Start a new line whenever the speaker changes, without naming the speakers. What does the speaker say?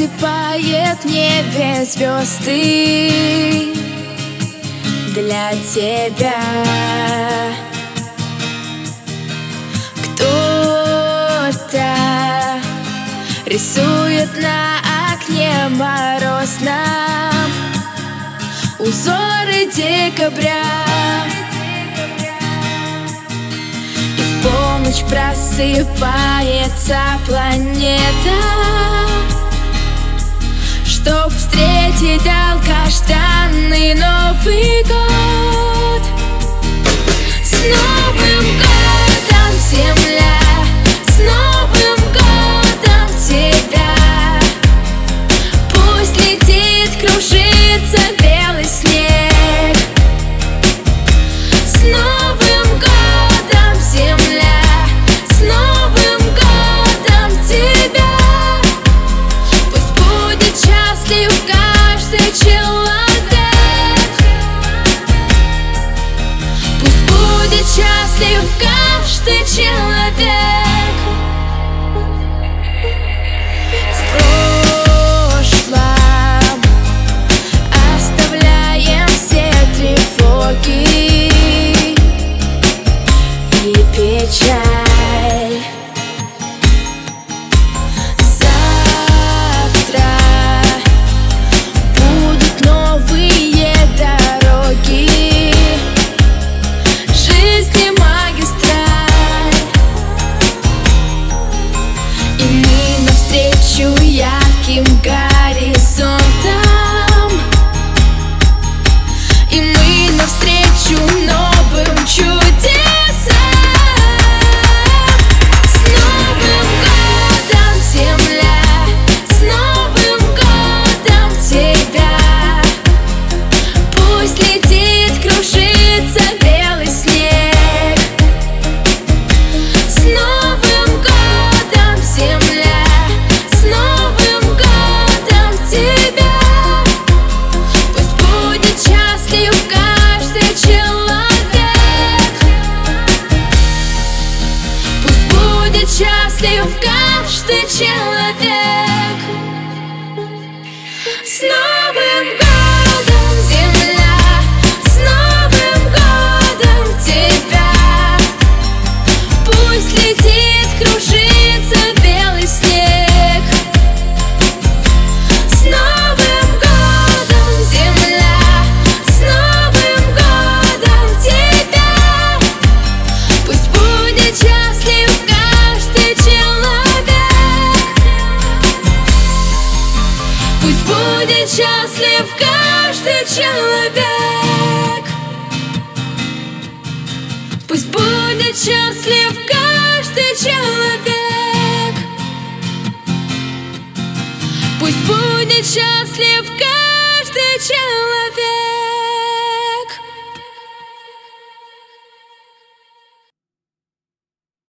Засыпает небе звезды для тебя. Кто-то рисует на окне морозном Узоры декабря. И в полночь просыпается планета. tear down. счастлив каждый час. мыслью в каждый час. Пусть будет счастлив каждый человек. Пусть будет счастлив каждый человек. Пусть будет счастлив